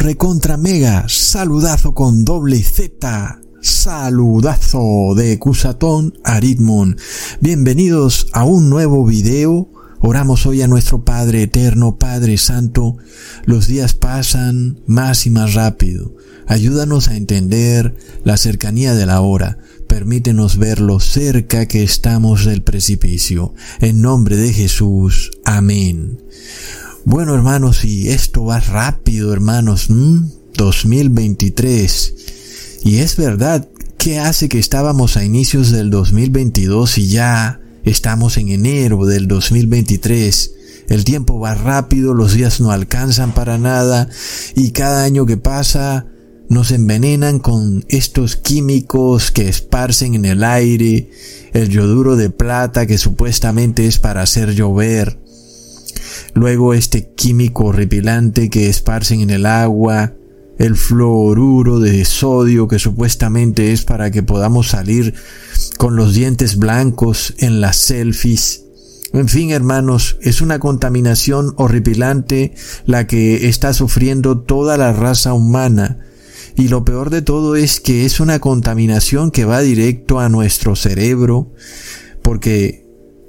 recontra mega saludazo con doble Z. Saludazo de Cusatón Aritmon. Bienvenidos a un nuevo video. Oramos hoy a nuestro Padre Eterno, Padre Santo. Los días pasan más y más rápido. Ayúdanos a entender la cercanía de la hora. Permítenos ver lo cerca que estamos del precipicio. En nombre de Jesús. Amén. Bueno, hermanos, y esto va rápido, hermanos. 2023. Y es verdad, ¿qué hace que estábamos a inicios del 2022 y ya estamos en enero del 2023? El tiempo va rápido, los días no alcanzan para nada y cada año que pasa nos envenenan con estos químicos que esparcen en el aire, el yoduro de plata que supuestamente es para hacer llover, luego este químico horripilante que esparcen en el agua, el fluoruro de sodio que supuestamente es para que podamos salir con los dientes blancos en las selfies. En fin, hermanos, es una contaminación horripilante la que está sufriendo toda la raza humana. Y lo peor de todo es que es una contaminación que va directo a nuestro cerebro, porque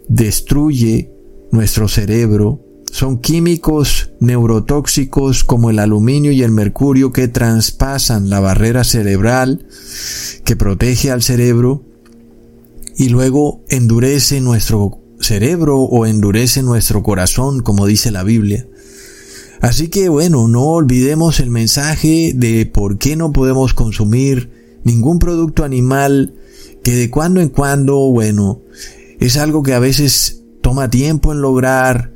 destruye nuestro cerebro, son químicos neurotóxicos como el aluminio y el mercurio que traspasan la barrera cerebral que protege al cerebro y luego endurece nuestro cerebro o endurece nuestro corazón, como dice la Biblia. Así que bueno, no olvidemos el mensaje de por qué no podemos consumir ningún producto animal que de cuando en cuando, bueno, es algo que a veces toma tiempo en lograr,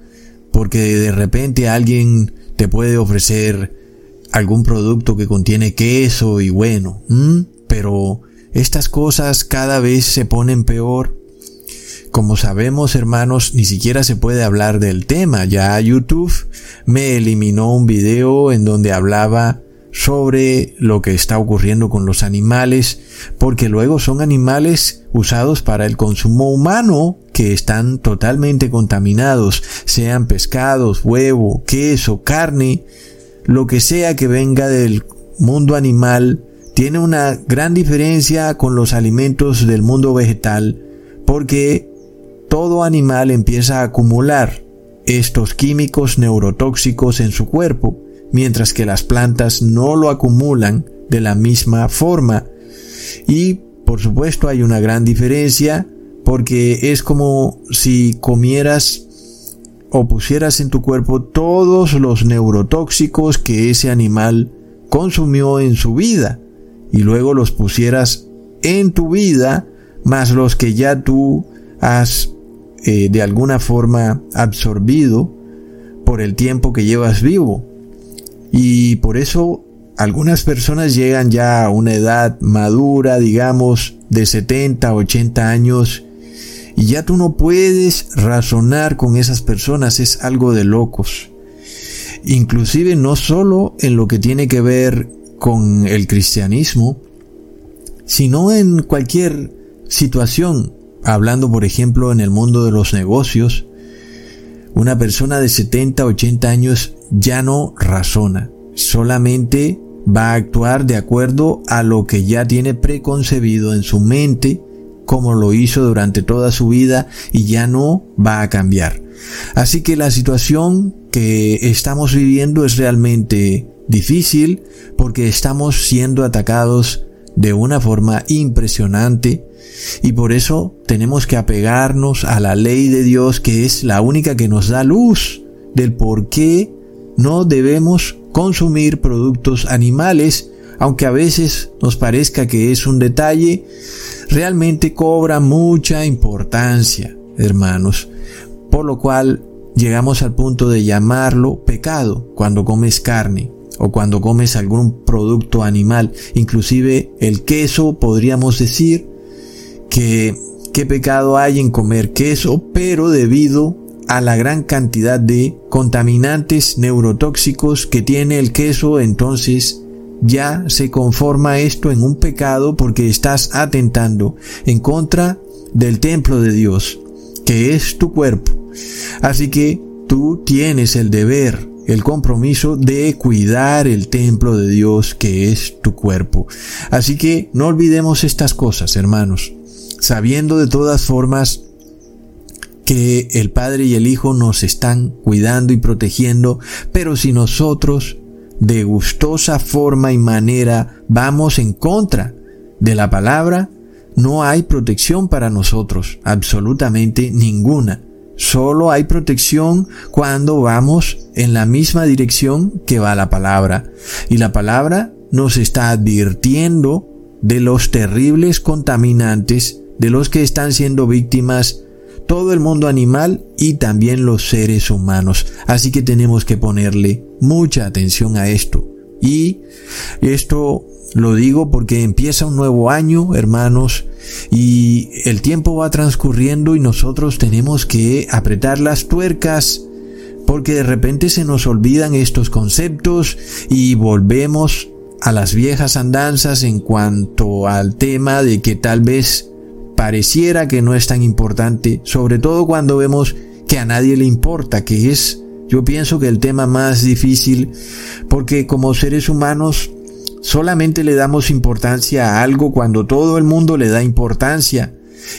porque de repente alguien te puede ofrecer algún producto que contiene queso y bueno, pero estas cosas cada vez se ponen peor. Como sabemos, hermanos, ni siquiera se puede hablar del tema. Ya YouTube me eliminó un video en donde hablaba sobre lo que está ocurriendo con los animales, porque luego son animales usados para el consumo humano que están totalmente contaminados, sean pescados, huevo, queso, carne, lo que sea que venga del mundo animal, tiene una gran diferencia con los alimentos del mundo vegetal, porque todo animal empieza a acumular estos químicos neurotóxicos en su cuerpo, mientras que las plantas no lo acumulan de la misma forma. Y, por supuesto, hay una gran diferencia porque es como si comieras o pusieras en tu cuerpo todos los neurotóxicos que ese animal consumió en su vida y luego los pusieras en tu vida más los que ya tú has eh, de alguna forma absorbido por el tiempo que llevas vivo. Y por eso algunas personas llegan ya a una edad madura, digamos, de 70, 80 años, y ya tú no puedes razonar con esas personas, es algo de locos. Inclusive no solo en lo que tiene que ver con el cristianismo, sino en cualquier situación, hablando por ejemplo en el mundo de los negocios, una persona de 70, 80 años ya no razona, solamente va a actuar de acuerdo a lo que ya tiene preconcebido en su mente, como lo hizo durante toda su vida y ya no va a cambiar. Así que la situación que estamos viviendo es realmente difícil porque estamos siendo atacados de una forma impresionante y por eso tenemos que apegarnos a la ley de Dios que es la única que nos da luz del por qué no debemos consumir productos animales, aunque a veces nos parezca que es un detalle, realmente cobra mucha importancia, hermanos, por lo cual llegamos al punto de llamarlo pecado cuando comes carne o cuando comes algún producto animal, inclusive el queso, podríamos decir que qué pecado hay en comer queso, pero debido a la gran cantidad de contaminantes neurotóxicos que tiene el queso, entonces ya se conforma esto en un pecado porque estás atentando en contra del templo de Dios, que es tu cuerpo. Así que tú tienes el deber el compromiso de cuidar el templo de Dios que es tu cuerpo. Así que no olvidemos estas cosas, hermanos, sabiendo de todas formas que el Padre y el Hijo nos están cuidando y protegiendo, pero si nosotros de gustosa forma y manera vamos en contra de la palabra, no hay protección para nosotros, absolutamente ninguna. Solo hay protección cuando vamos en la misma dirección que va la palabra. Y la palabra nos está advirtiendo de los terribles contaminantes de los que están siendo víctimas todo el mundo animal y también los seres humanos. Así que tenemos que ponerle mucha atención a esto. Y esto lo digo porque empieza un nuevo año, hermanos, y el tiempo va transcurriendo y nosotros tenemos que apretar las tuercas porque de repente se nos olvidan estos conceptos y volvemos a las viejas andanzas en cuanto al tema de que tal vez pareciera que no es tan importante, sobre todo cuando vemos que a nadie le importa, que es, yo pienso que el tema más difícil, porque como seres humanos solamente le damos importancia a algo cuando todo el mundo le da importancia,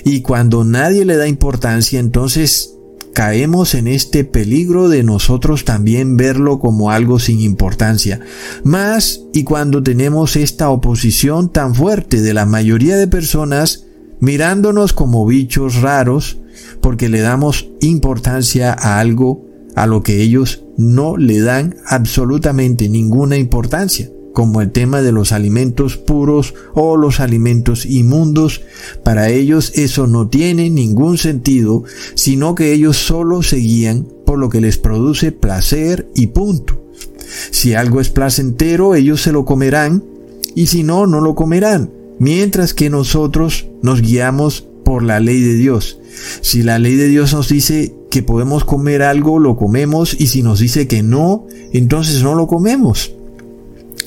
y cuando nadie le da importancia, entonces caemos en este peligro de nosotros también verlo como algo sin importancia. Más y cuando tenemos esta oposición tan fuerte de la mayoría de personas mirándonos como bichos raros porque le damos importancia a algo a lo que ellos no le dan absolutamente ninguna importancia, como el tema de los alimentos puros o los alimentos inmundos. Para ellos eso no tiene ningún sentido, sino que ellos solo seguían por lo que les produce placer y punto. Si algo es placentero, ellos se lo comerán, y si no, no lo comerán mientras que nosotros nos guiamos por la ley de Dios. Si la ley de Dios nos dice que podemos comer algo, lo comemos, y si nos dice que no, entonces no lo comemos.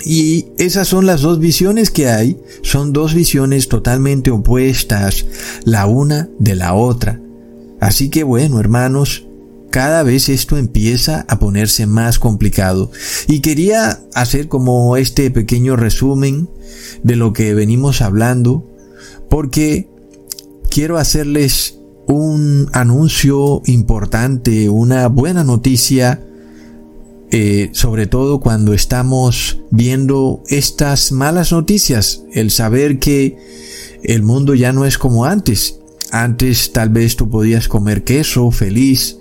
Y esas son las dos visiones que hay, son dos visiones totalmente opuestas, la una de la otra. Así que bueno, hermanos, cada vez esto empieza a ponerse más complicado. Y quería hacer como este pequeño resumen de lo que venimos hablando, porque quiero hacerles un anuncio importante, una buena noticia, eh, sobre todo cuando estamos viendo estas malas noticias, el saber que el mundo ya no es como antes. Antes tal vez tú podías comer queso feliz,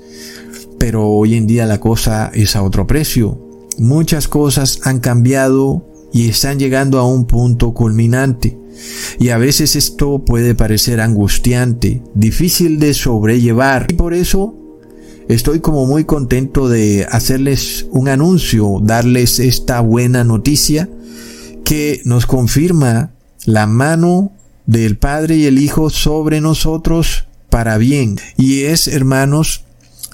pero hoy en día la cosa es a otro precio. Muchas cosas han cambiado y están llegando a un punto culminante. Y a veces esto puede parecer angustiante, difícil de sobrellevar. Y por eso estoy como muy contento de hacerles un anuncio, darles esta buena noticia que nos confirma la mano del Padre y el Hijo sobre nosotros para bien. Y es, hermanos,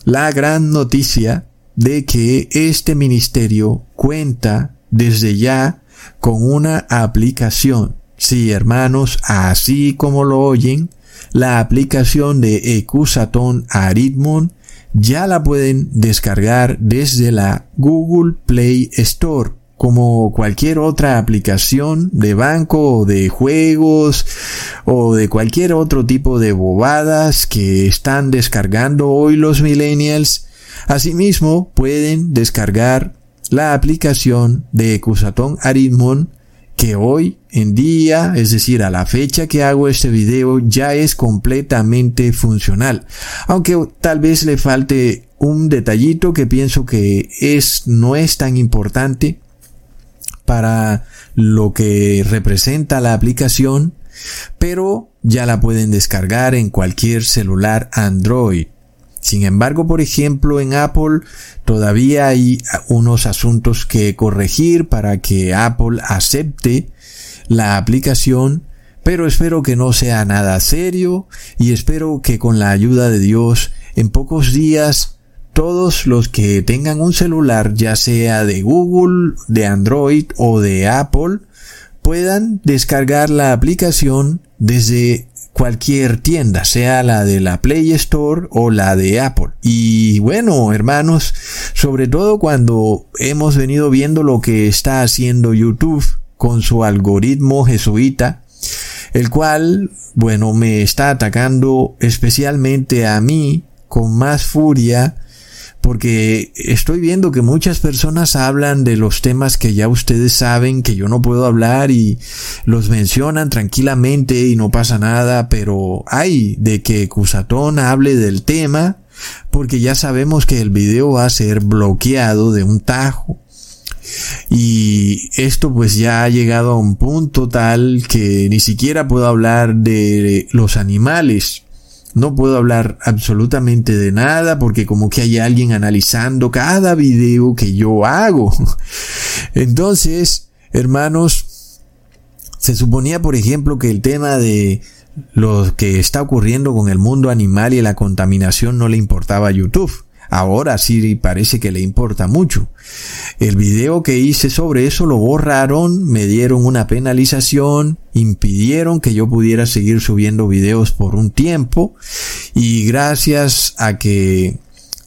la gran noticia de que este ministerio cuenta desde ya con una aplicación. Sí, hermanos, así como lo oyen, la aplicación de Ecusaton Aritmon ya la pueden descargar desde la Google Play Store como cualquier otra aplicación de banco o de juegos o de cualquier otro tipo de bobadas que están descargando hoy los millennials. Asimismo, pueden descargar la aplicación de Ecusatón Aritmon que hoy en día, es decir, a la fecha que hago este video, ya es completamente funcional. Aunque tal vez le falte un detallito que pienso que es, no es tan importante para lo que representa la aplicación, pero ya la pueden descargar en cualquier celular Android. Sin embargo, por ejemplo, en Apple todavía hay unos asuntos que corregir para que Apple acepte la aplicación, pero espero que no sea nada serio y espero que con la ayuda de Dios en pocos días todos los que tengan un celular, ya sea de Google, de Android o de Apple, puedan descargar la aplicación desde cualquier tienda, sea la de la Play Store o la de Apple. Y bueno, hermanos, sobre todo cuando hemos venido viendo lo que está haciendo YouTube con su algoritmo jesuita, el cual, bueno, me está atacando especialmente a mí con más furia porque estoy viendo que muchas personas hablan de los temas que ya ustedes saben que yo no puedo hablar y los mencionan tranquilamente y no pasa nada, pero hay de que Cusatón hable del tema porque ya sabemos que el video va a ser bloqueado de un tajo. Y esto pues ya ha llegado a un punto tal que ni siquiera puedo hablar de los animales no puedo hablar absolutamente de nada porque como que hay alguien analizando cada video que yo hago. Entonces, hermanos, se suponía, por ejemplo, que el tema de lo que está ocurriendo con el mundo animal y la contaminación no le importaba a YouTube. Ahora sí parece que le importa mucho. El video que hice sobre eso lo borraron, me dieron una penalización, impidieron que yo pudiera seguir subiendo videos por un tiempo y gracias a que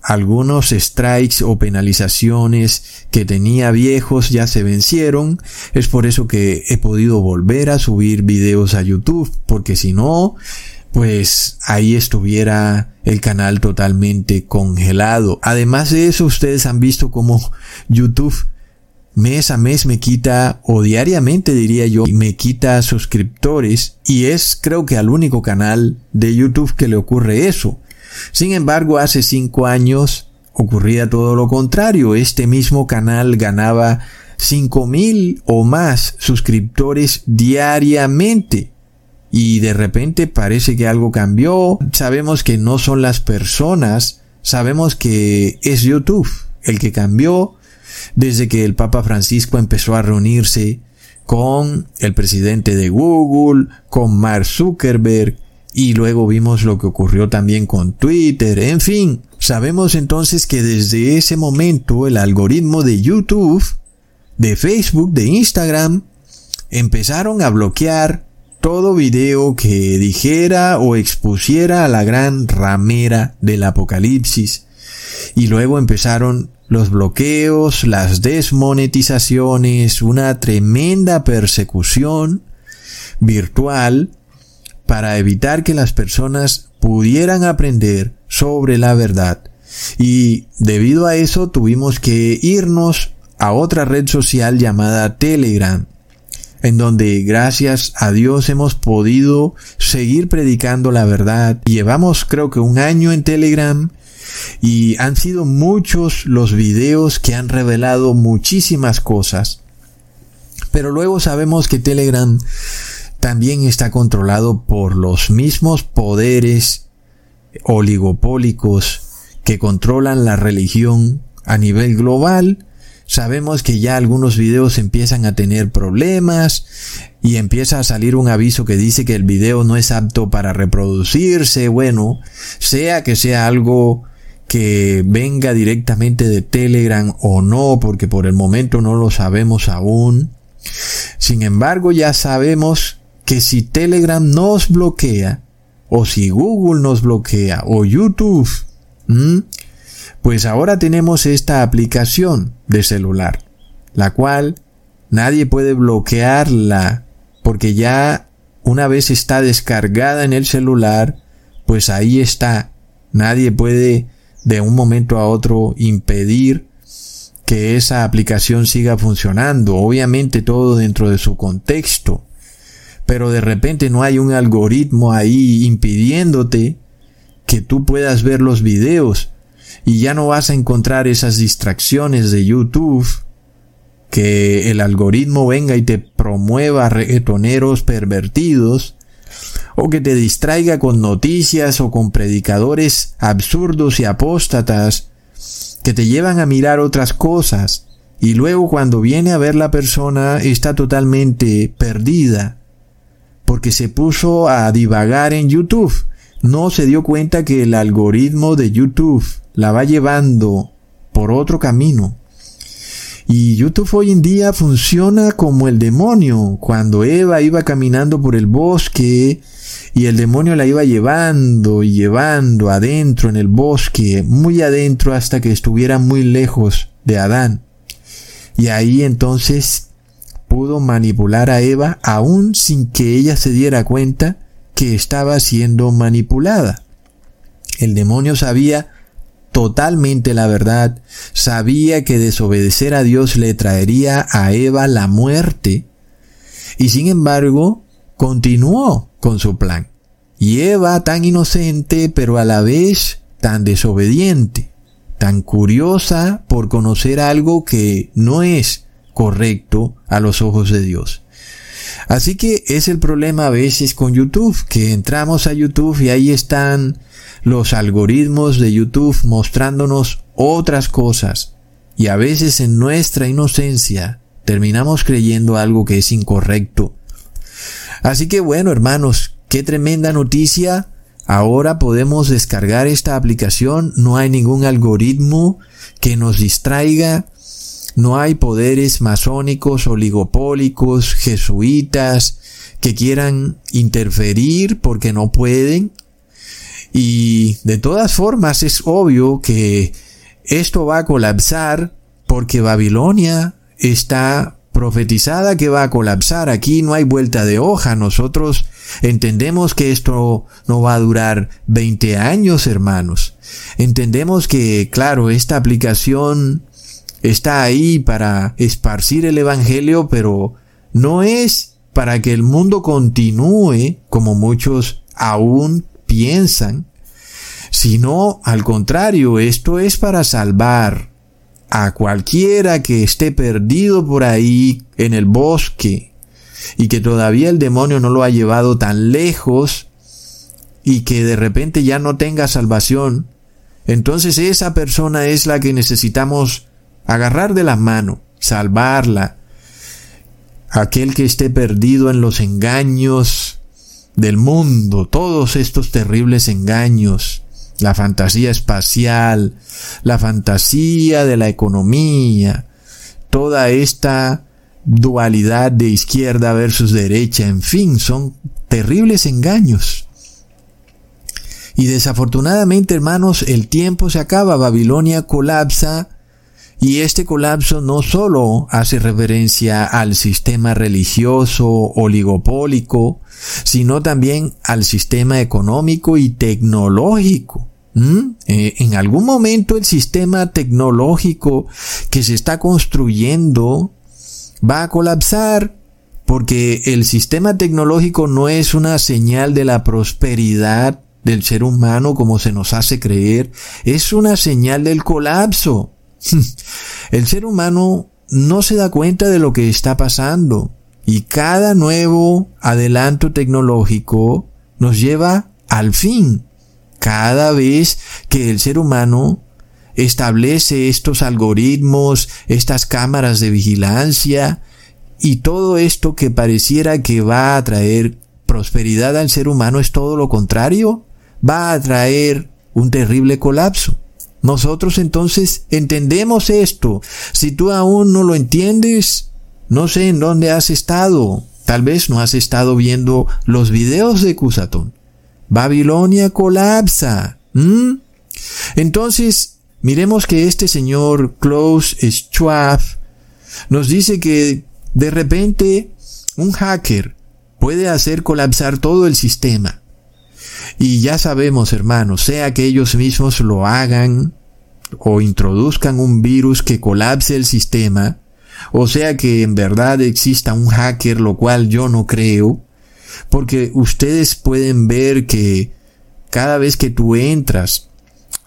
algunos strikes o penalizaciones que tenía viejos ya se vencieron. Es por eso que he podido volver a subir videos a YouTube, porque si no, pues ahí estuviera el canal totalmente congelado. Además de eso, ustedes han visto cómo YouTube mes a mes me quita, o diariamente diría yo, me quita suscriptores y es creo que al único canal de YouTube que le ocurre eso. Sin embargo, hace cinco años ocurría todo lo contrario. Este mismo canal ganaba cinco mil o más suscriptores diariamente y de repente parece que algo cambió. Sabemos que no son las personas, sabemos que es YouTube el que cambió desde que el Papa Francisco empezó a reunirse con el presidente de Google, con Mark Zuckerberg, y luego vimos lo que ocurrió también con Twitter, en fin, sabemos entonces que desde ese momento el algoritmo de YouTube, de Facebook, de Instagram, empezaron a bloquear todo video que dijera o expusiera a la gran ramera del apocalipsis. Y luego empezaron los bloqueos, las desmonetizaciones, una tremenda persecución virtual para evitar que las personas pudieran aprender sobre la verdad. Y debido a eso tuvimos que irnos a otra red social llamada Telegram en donde gracias a Dios hemos podido seguir predicando la verdad. Llevamos creo que un año en Telegram y han sido muchos los videos que han revelado muchísimas cosas. Pero luego sabemos que Telegram también está controlado por los mismos poderes oligopólicos que controlan la religión a nivel global Sabemos que ya algunos videos empiezan a tener problemas y empieza a salir un aviso que dice que el video no es apto para reproducirse. Bueno, sea que sea algo que venga directamente de Telegram o no, porque por el momento no lo sabemos aún. Sin embargo, ya sabemos que si Telegram nos bloquea, o si Google nos bloquea, o YouTube, pues ahora tenemos esta aplicación de celular, la cual nadie puede bloquearla porque ya una vez está descargada en el celular, pues ahí está. Nadie puede de un momento a otro impedir que esa aplicación siga funcionando. Obviamente todo dentro de su contexto. Pero de repente no hay un algoritmo ahí impidiéndote que tú puedas ver los videos y ya no vas a encontrar esas distracciones de YouTube que el algoritmo venga y te promueva reggaetoneros pervertidos o que te distraiga con noticias o con predicadores absurdos y apóstatas que te llevan a mirar otras cosas y luego cuando viene a ver la persona está totalmente perdida porque se puso a divagar en YouTube. No se dio cuenta que el algoritmo de YouTube la va llevando por otro camino. Y YouTube hoy en día funciona como el demonio. Cuando Eva iba caminando por el bosque y el demonio la iba llevando y llevando adentro en el bosque, muy adentro hasta que estuviera muy lejos de Adán. Y ahí entonces pudo manipular a Eva aún sin que ella se diera cuenta que estaba siendo manipulada. El demonio sabía totalmente la verdad, sabía que desobedecer a Dios le traería a Eva la muerte, y sin embargo continuó con su plan. Y Eva tan inocente, pero a la vez tan desobediente, tan curiosa por conocer algo que no es correcto a los ojos de Dios. Así que es el problema a veces con YouTube, que entramos a YouTube y ahí están los algoritmos de YouTube mostrándonos otras cosas y a veces en nuestra inocencia terminamos creyendo algo que es incorrecto. Así que bueno, hermanos, qué tremenda noticia. Ahora podemos descargar esta aplicación, no hay ningún algoritmo que nos distraiga, no hay poderes masónicos, oligopólicos, jesuitas que quieran interferir porque no pueden. Y de todas formas es obvio que esto va a colapsar porque Babilonia está profetizada que va a colapsar. Aquí no hay vuelta de hoja. Nosotros entendemos que esto no va a durar 20 años, hermanos. Entendemos que, claro, esta aplicación está ahí para esparcir el Evangelio, pero no es para que el mundo continúe como muchos aún piensan, sino al contrario, esto es para salvar a cualquiera que esté perdido por ahí en el bosque y que todavía el demonio no lo ha llevado tan lejos y que de repente ya no tenga salvación, entonces esa persona es la que necesitamos agarrar de la mano, salvarla. Aquel que esté perdido en los engaños del mundo, todos estos terribles engaños, la fantasía espacial, la fantasía de la economía, toda esta dualidad de izquierda versus derecha, en fin, son terribles engaños. Y desafortunadamente, hermanos, el tiempo se acaba, Babilonia colapsa, y este colapso no solo hace referencia al sistema religioso oligopólico, sino también al sistema económico y tecnológico. Eh, en algún momento el sistema tecnológico que se está construyendo va a colapsar porque el sistema tecnológico no es una señal de la prosperidad del ser humano como se nos hace creer, es una señal del colapso. El ser humano no se da cuenta de lo que está pasando y cada nuevo adelanto tecnológico nos lleva al fin. Cada vez que el ser humano establece estos algoritmos, estas cámaras de vigilancia y todo esto que pareciera que va a traer prosperidad al ser humano es todo lo contrario, va a traer un terrible colapso. Nosotros entonces entendemos esto. Si tú aún no lo entiendes, no sé en dónde has estado. Tal vez no has estado viendo los videos de Cusatón. Babilonia colapsa. Entonces, miremos que este señor Klaus Schwab nos dice que de repente un hacker puede hacer colapsar todo el sistema. Y ya sabemos, hermanos, sea que ellos mismos lo hagan o introduzcan un virus que colapse el sistema, o sea que en verdad exista un hacker, lo cual yo no creo, porque ustedes pueden ver que cada vez que tú entras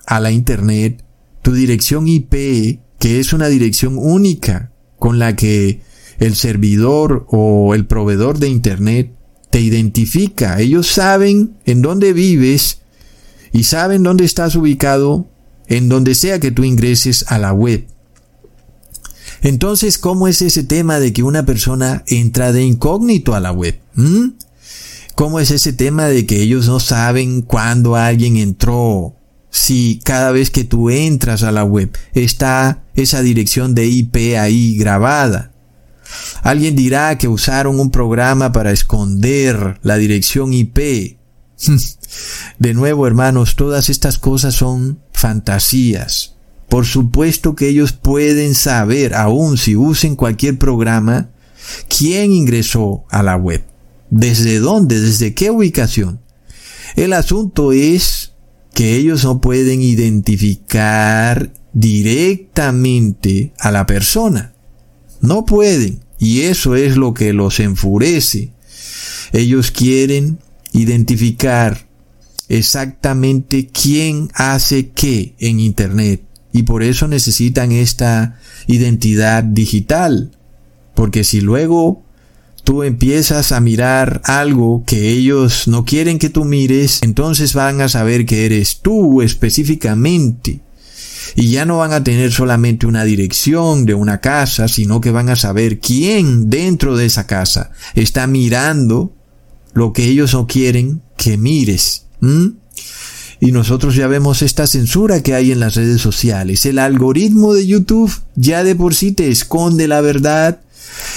a la Internet, tu dirección IP, que es una dirección única con la que el servidor o el proveedor de Internet te identifica. Ellos saben en dónde vives y saben dónde estás ubicado en donde sea que tú ingreses a la web. Entonces, ¿cómo es ese tema de que una persona entra de incógnito a la web? ¿Mm? ¿Cómo es ese tema de que ellos no saben cuándo alguien entró si cada vez que tú entras a la web está esa dirección de IP ahí grabada. Alguien dirá que usaron un programa para esconder la dirección IP. De nuevo, hermanos, todas estas cosas son fantasías. Por supuesto que ellos pueden saber, aun si usen cualquier programa, quién ingresó a la web, desde dónde, desde qué ubicación. El asunto es que ellos no pueden identificar directamente a la persona. No pueden. Y eso es lo que los enfurece. Ellos quieren identificar exactamente quién hace qué en Internet. Y por eso necesitan esta identidad digital. Porque si luego tú empiezas a mirar algo que ellos no quieren que tú mires, entonces van a saber que eres tú específicamente. Y ya no van a tener solamente una dirección de una casa, sino que van a saber quién dentro de esa casa está mirando lo que ellos no quieren que mires. Y nosotros ya vemos esta censura que hay en las redes sociales. El algoritmo de YouTube ya de por sí te esconde la verdad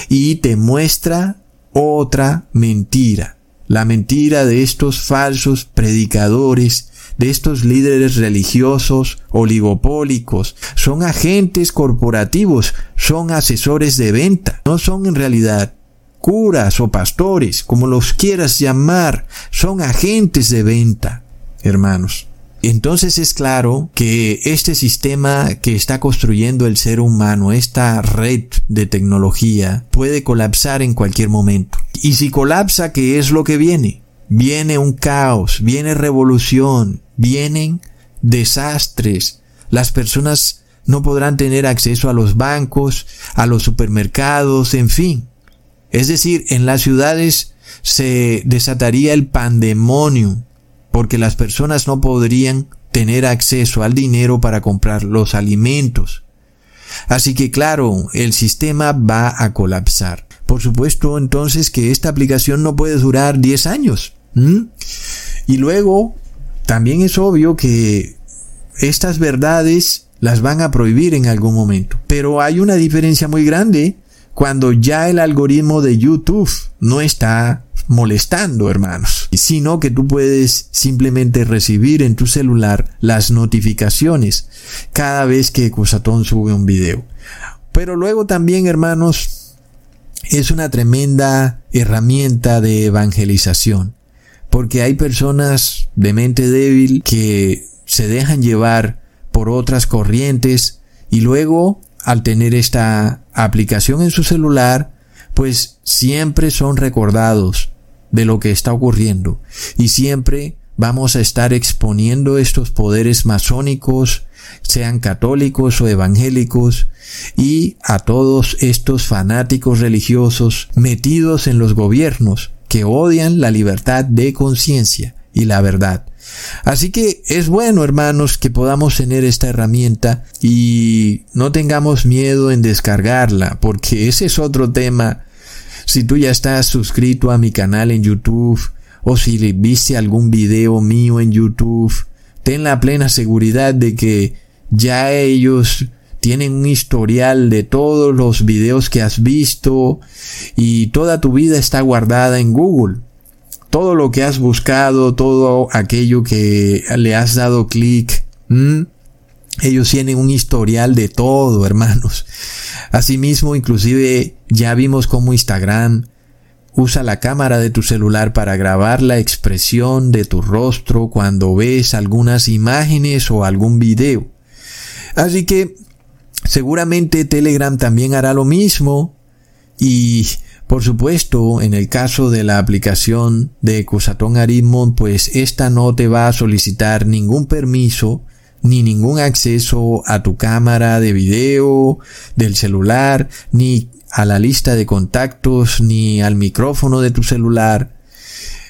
y te muestra otra mentira. La mentira de estos falsos predicadores, de estos líderes religiosos oligopólicos. Son agentes corporativos, son asesores de venta. No son en realidad curas o pastores, como los quieras llamar. Son agentes de venta, hermanos. Entonces es claro que este sistema que está construyendo el ser humano, esta red de tecnología, puede colapsar en cualquier momento. Y si colapsa, ¿qué es lo que viene? Viene un caos, viene revolución, vienen desastres. Las personas no podrán tener acceso a los bancos, a los supermercados, en fin. Es decir, en las ciudades se desataría el pandemonio, porque las personas no podrían tener acceso al dinero para comprar los alimentos. Así que claro, el sistema va a colapsar. Por supuesto entonces que esta aplicación no puede durar 10 años. Y luego, también es obvio que estas verdades las van a prohibir en algún momento. Pero hay una diferencia muy grande cuando ya el algoritmo de YouTube no está molestando, hermanos, sino que tú puedes simplemente recibir en tu celular las notificaciones cada vez que Cusatón sube un video. Pero luego también, hermanos, es una tremenda herramienta de evangelización, porque hay personas de mente débil que se dejan llevar por otras corrientes y luego, al tener esta aplicación en su celular, pues siempre son recordados de lo que está ocurriendo. Y siempre vamos a estar exponiendo estos poderes masónicos, sean católicos o evangélicos, y a todos estos fanáticos religiosos metidos en los gobiernos que odian la libertad de conciencia y la verdad. Así que es bueno, hermanos, que podamos tener esta herramienta y no tengamos miedo en descargarla, porque ese es otro tema si tú ya estás suscrito a mi canal en YouTube o si viste algún video mío en YouTube, ten la plena seguridad de que ya ellos tienen un historial de todos los videos que has visto y toda tu vida está guardada en Google. Todo lo que has buscado, todo aquello que le has dado clic, ellos tienen un historial de todo, hermanos. Asimismo, inclusive ya vimos cómo Instagram usa la cámara de tu celular para grabar la expresión de tu rostro cuando ves algunas imágenes o algún video. Así que seguramente Telegram también hará lo mismo y por supuesto, en el caso de la aplicación de Cusatón Aritmon, pues esta no te va a solicitar ningún permiso ni ningún acceso a tu cámara de video del celular, ni a la lista de contactos, ni al micrófono de tu celular,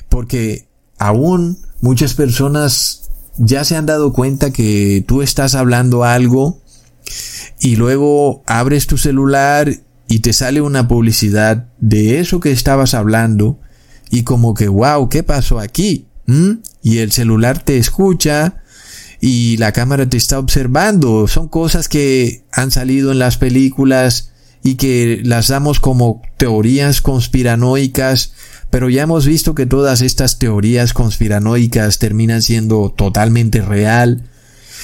porque aún muchas personas ya se han dado cuenta que tú estás hablando algo y luego abres tu celular y te sale una publicidad de eso que estabas hablando y como que wow, ¿qué pasó aquí? Y el celular te escucha y la cámara te está observando. Son cosas que han salido en las películas y que las damos como teorías conspiranoicas, pero ya hemos visto que todas estas teorías conspiranoicas terminan siendo totalmente real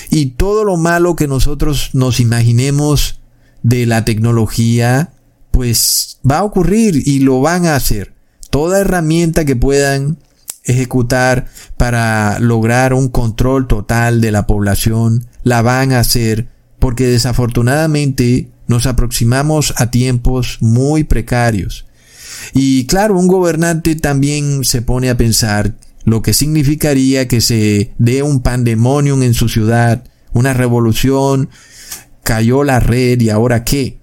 y todo lo malo que nosotros nos imaginemos de la tecnología, pues va a ocurrir y lo van a hacer. Toda herramienta que puedan ejecutar para lograr un control total de la población, la van a hacer porque desafortunadamente nos aproximamos a tiempos muy precarios. Y claro, un gobernante también se pone a pensar lo que significaría que se dé un pandemonium en su ciudad, una revolución, cayó la red y ahora qué.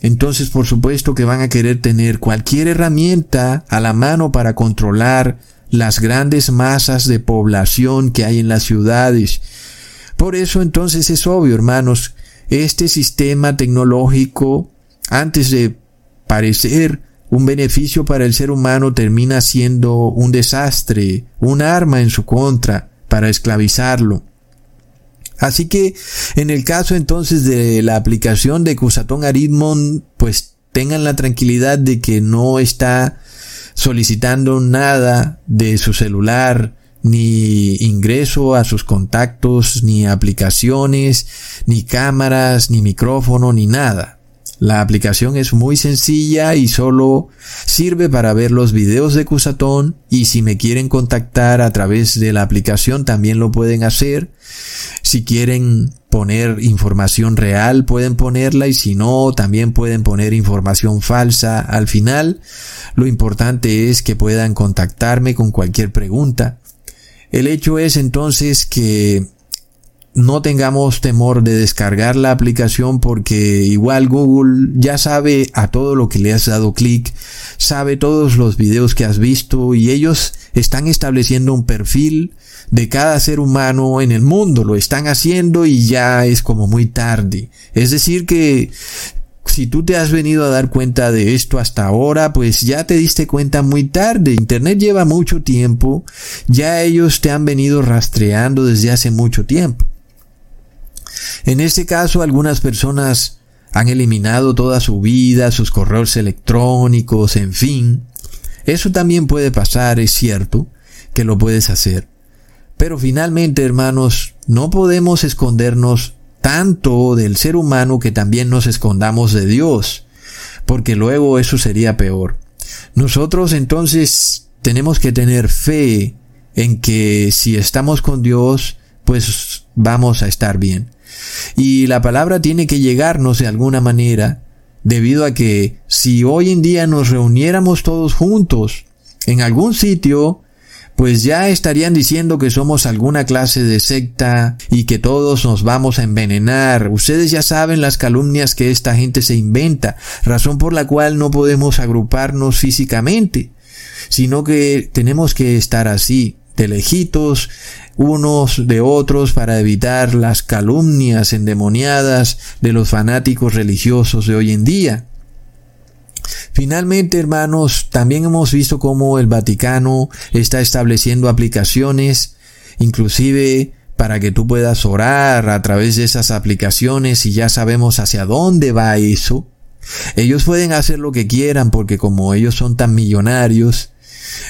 Entonces, por supuesto que van a querer tener cualquier herramienta a la mano para controlar las grandes masas de población que hay en las ciudades. Por eso entonces es obvio, hermanos, este sistema tecnológico, antes de parecer un beneficio para el ser humano termina siendo un desastre, un arma en su contra para esclavizarlo. Así que en el caso entonces de la aplicación de Cusaton Aritmon, pues tengan la tranquilidad de que no está solicitando nada de su celular, ni ingreso a sus contactos, ni aplicaciones, ni cámaras, ni micrófono, ni nada. La aplicación es muy sencilla y solo sirve para ver los videos de Cusatón y si me quieren contactar a través de la aplicación también lo pueden hacer. Si quieren poner información real pueden ponerla y si no también pueden poner información falsa al final. Lo importante es que puedan contactarme con cualquier pregunta. El hecho es entonces que no tengamos temor de descargar la aplicación porque igual Google ya sabe a todo lo que le has dado clic, sabe todos los videos que has visto y ellos están estableciendo un perfil de cada ser humano en el mundo, lo están haciendo y ya es como muy tarde. Es decir que si tú te has venido a dar cuenta de esto hasta ahora, pues ya te diste cuenta muy tarde. Internet lleva mucho tiempo, ya ellos te han venido rastreando desde hace mucho tiempo. En este caso, algunas personas han eliminado toda su vida, sus correos electrónicos, en fin. Eso también puede pasar, es cierto, que lo puedes hacer. Pero finalmente, hermanos, no podemos escondernos tanto del ser humano que también nos escondamos de Dios, porque luego eso sería peor. Nosotros entonces tenemos que tener fe en que si estamos con Dios, pues vamos a estar bien. Y la palabra tiene que llegarnos de alguna manera, debido a que si hoy en día nos reuniéramos todos juntos en algún sitio, pues ya estarían diciendo que somos alguna clase de secta y que todos nos vamos a envenenar. Ustedes ya saben las calumnias que esta gente se inventa, razón por la cual no podemos agruparnos físicamente, sino que tenemos que estar así, de lejitos, unos de otros para evitar las calumnias endemoniadas de los fanáticos religiosos de hoy en día. Finalmente, hermanos, también hemos visto cómo el Vaticano está estableciendo aplicaciones, inclusive para que tú puedas orar a través de esas aplicaciones y ya sabemos hacia dónde va eso. Ellos pueden hacer lo que quieran porque como ellos son tan millonarios.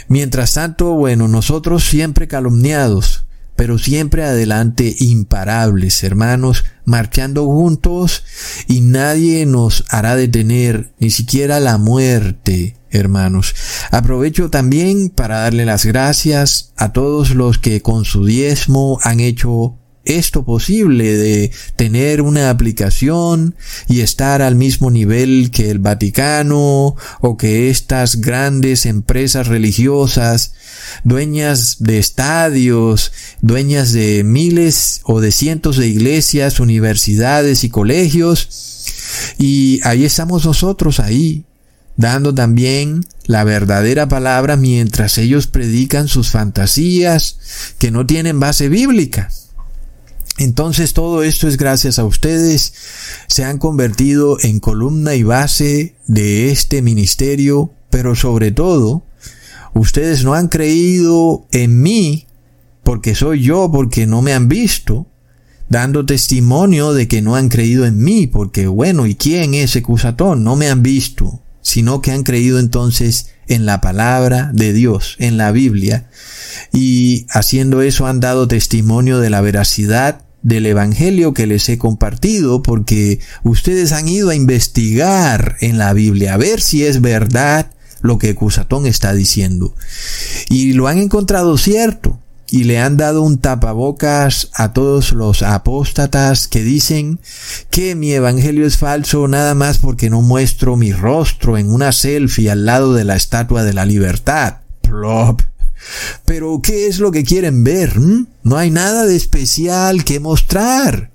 Mientras tanto, bueno, nosotros siempre calumniados, pero siempre adelante imparables, hermanos, marchando juntos y nadie nos hará detener, ni siquiera la muerte, hermanos. Aprovecho también para darle las gracias a todos los que con su diezmo han hecho esto posible de tener una aplicación y estar al mismo nivel que el Vaticano o que estas grandes empresas religiosas, dueñas de estadios, dueñas de miles o de cientos de iglesias, universidades y colegios. Y ahí estamos nosotros ahí, dando también la verdadera palabra mientras ellos predican sus fantasías que no tienen base bíblica. Entonces todo esto es gracias a ustedes. Se han convertido en columna y base de este ministerio, pero sobre todo, ustedes no han creído en mí porque soy yo, porque no me han visto, dando testimonio de que no han creído en mí, porque bueno, ¿y quién es Ecusatón? No me han visto, sino que han creído entonces en la palabra de Dios, en la Biblia, y haciendo eso han dado testimonio de la veracidad del Evangelio que les he compartido, porque ustedes han ido a investigar en la Biblia, a ver si es verdad lo que Cusatón está diciendo. Y lo han encontrado cierto y le han dado un tapabocas a todos los apóstatas que dicen que mi evangelio es falso nada más porque no muestro mi rostro en una selfie al lado de la estatua de la libertad. Plop. Pero ¿qué es lo que quieren ver? ¿Mm? No hay nada de especial que mostrar.